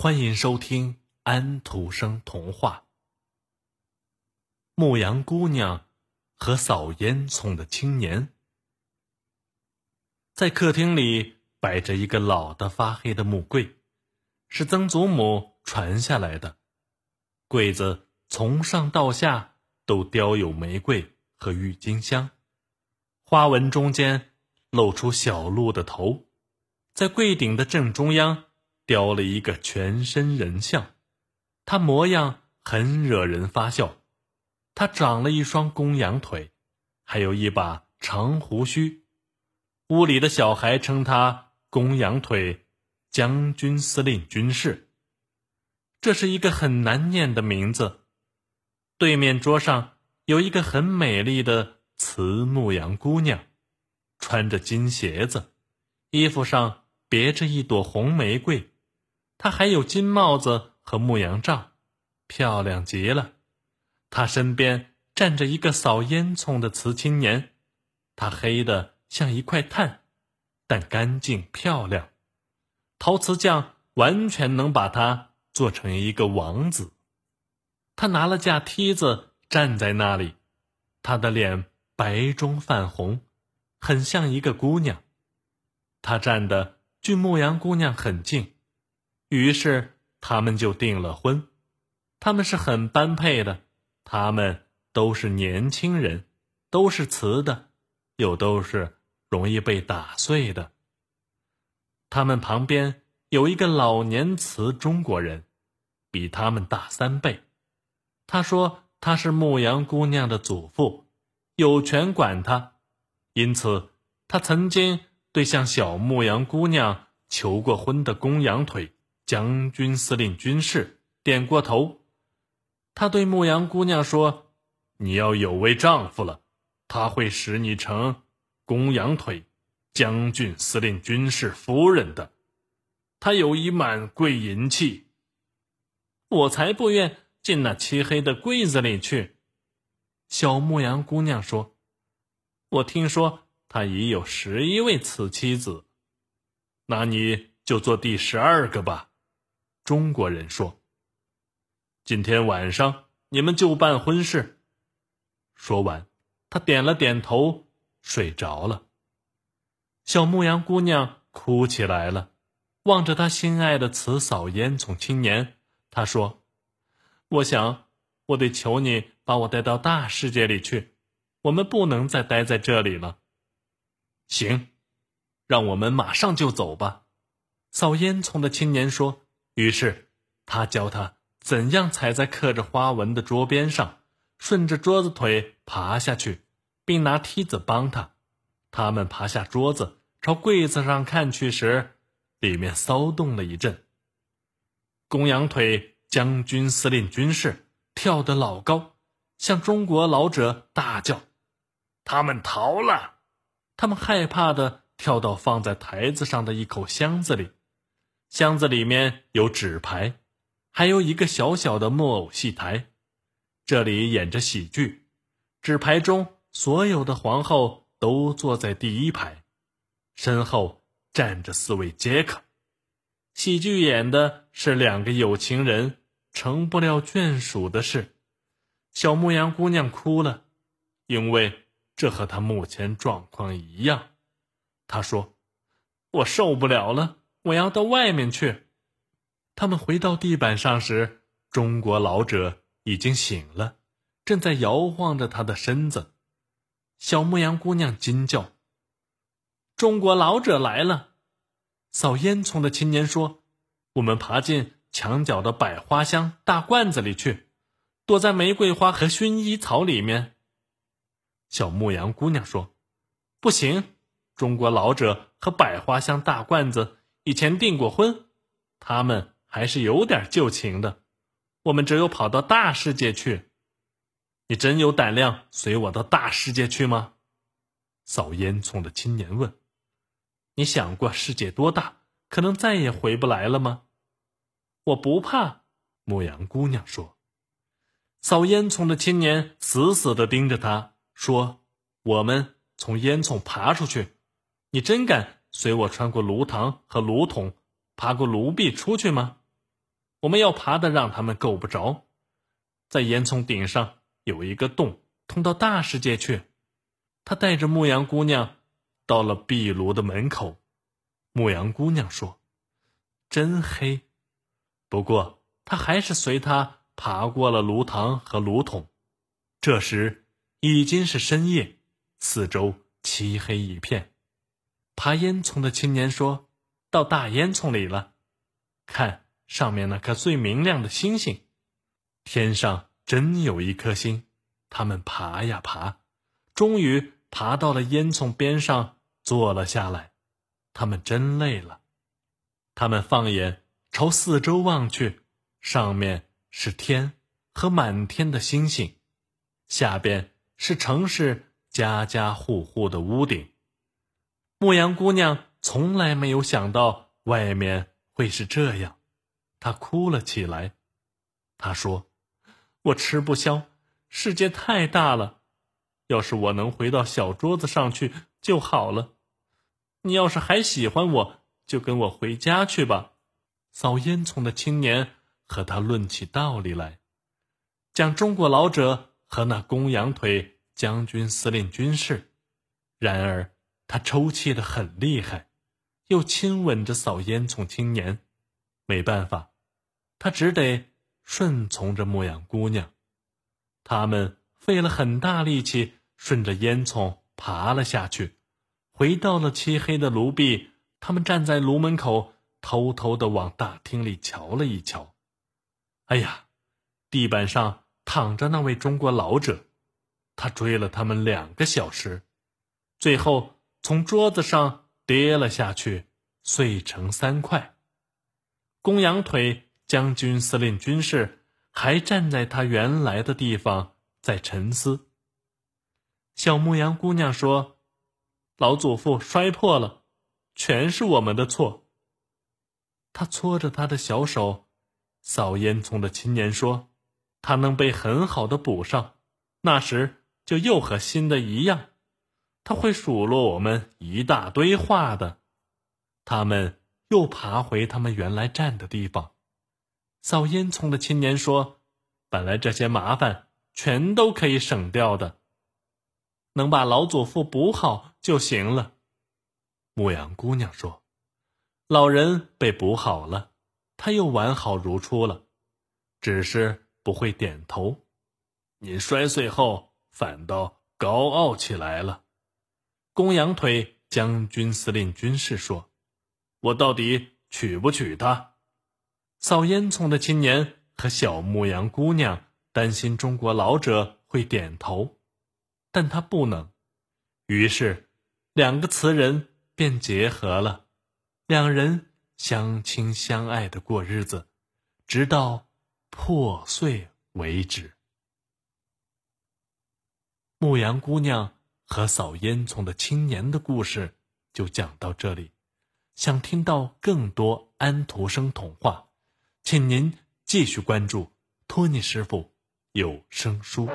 欢迎收听安徒生童话《牧羊姑娘和扫烟囱的青年》。在客厅里摆着一个老的发黑的木柜，是曾祖母传下来的。柜子从上到下都雕有玫瑰和郁金香，花纹中间露出小鹿的头，在柜顶的正中央。雕了一个全身人像，他模样很惹人发笑。他长了一双公羊腿，还有一把长胡须。屋里的小孩称他“公羊腿将军司令军士”，这是一个很难念的名字。对面桌上有一个很美丽的慈牧羊姑娘，穿着金鞋子，衣服上别着一朵红玫瑰。他还有金帽子和牧羊杖，漂亮极了。他身边站着一个扫烟囱的瓷青年，他黑的像一块炭，但干净漂亮。陶瓷匠完全能把他做成一个王子。他拿了架梯子站在那里，他的脸白中泛红，很像一个姑娘。他站的距牧羊姑娘很近。于是他们就订了婚，他们是很般配的，他们都是年轻人，都是瓷的，又都是容易被打碎的。他们旁边有一个老年瓷中国人，比他们大三倍。他说他是牧羊姑娘的祖父，有权管她，因此他曾经对向小牧羊姑娘求过婚的公羊腿。将军司令军士点过头，他对牧羊姑娘说：“你要有位丈夫了，他会使你成公羊腿将军司令军士夫人的。他有一满柜银器。我才不愿进那漆黑的柜子里去。”小牧羊姑娘说：“我听说他已有十一位此妻子，那你就做第十二个吧。”中国人说：“今天晚上你们就办婚事。”说完，他点了点头，睡着了。小牧羊姑娘哭起来了，望着她心爱的辞扫烟囱青年，她说：“我想，我得求你把我带到大世界里去，我们不能再待在这里了。”行，让我们马上就走吧。”扫烟囱的青年说。于是，他教他怎样踩在刻着花纹的桌边上，顺着桌子腿爬下去，并拿梯子帮他。他们爬下桌子，朝柜子上看去时，里面骚动了一阵。公羊腿将军司令军士跳得老高，向中国老者大叫：“他们逃了！”他们害怕的跳到放在台子上的一口箱子里。箱子里面有纸牌，还有一个小小的木偶戏台，这里演着喜剧。纸牌中所有的皇后都坐在第一排，身后站着四位杰克。喜剧演的是两个有情人成不了眷属的事。小牧羊姑娘哭了，因为这和她目前状况一样。她说：“我受不了了。”我要到外面去。他们回到地板上时，中国老者已经醒了，正在摇晃着他的身子。小牧羊姑娘惊叫：“中国老者来了！”扫烟囱的青年说：“我们爬进墙角的百花香大罐子里去，躲在玫瑰花和薰衣草里面。”小牧羊姑娘说：“不行，中国老者和百花香大罐子。”以前订过婚，他们还是有点旧情的。我们只有跑到大世界去。你真有胆量随我到大世界去吗？扫烟囱的青年问。你想过世界多大，可能再也回不来了吗？我不怕。牧羊姑娘说。扫烟囱的青年死死地盯着他，说：“我们从烟囱爬出去，你真敢？”随我穿过炉膛和炉筒，爬过炉壁出去吗？我们要爬的让他们够不着。在烟囱顶上有一个洞，通到大世界去。他带着牧羊姑娘到了壁炉的门口。牧羊姑娘说：“真黑。”不过他还是随他爬过了炉膛和炉筒。这时已经是深夜，四周漆黑一片。爬烟囱的青年说：“到大烟囱里了，看上面那颗最明亮的星星，天上真有一颗星。”他们爬呀爬，终于爬到了烟囱边上，坐了下来。他们真累了。他们放眼朝四周望去，上面是天和满天的星星。下边是城市家家户户的屋顶。牧羊姑娘从来没有想到外面会是这样，她哭了起来。她说：“我吃不消，世界太大了。要是我能回到小桌子上去就好了。你要是还喜欢我，就跟我回家去吧。”扫烟囱的青年和他论起道理来，讲中国老者。和那公羊腿将军司令军事，然而他抽泣的很厉害，又亲吻着扫烟囱青年，没办法，他只得顺从着牧羊姑娘。他们费了很大力气，顺着烟囱爬了下去，回到了漆黑的炉壁。他们站在炉门口，偷偷的往大厅里瞧了一瞧。哎呀，地板上。躺着那位中国老者，他追了他们两个小时，最后从桌子上跌了下去，碎成三块。公羊腿将军司令军士还站在他原来的地方，在沉思。小牧羊姑娘说：“老祖父摔破了，全是我们的错。”他搓着他的小手，扫烟囱的青年说。他能被很好的补上，那时就又和新的一样。他会数落我们一大堆话的。他们又爬回他们原来站的地方。扫烟囱的青年说：“本来这些麻烦全都可以省掉的，能把老祖父补好就行了。”牧羊姑娘说：“老人被补好了，他又完好如初了，只是……”不会点头，您摔碎后反倒高傲起来了。公羊腿将军司令军士说：“我到底娶不娶她？”扫烟囱的青年和小牧羊姑娘担心中国老者会点头，但他不能。于是，两个词人便结合了，两人相亲相爱的过日子，直到。破碎为止。牧羊姑娘和扫烟囱的青年的故事就讲到这里。想听到更多安徒生童话，请您继续关注托尼师傅有声书。